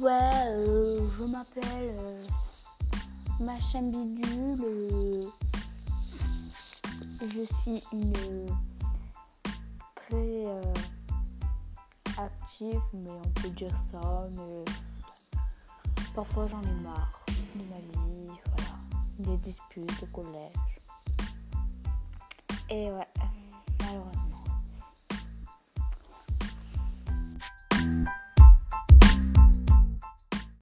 ouais, euh, je m'appelle euh, Machin Bidule. Euh, je suis une très euh, active, mais on peut dire ça, mais parfois j'en ai marre de ma vie, voilà, des disputes au collège. Et ouais.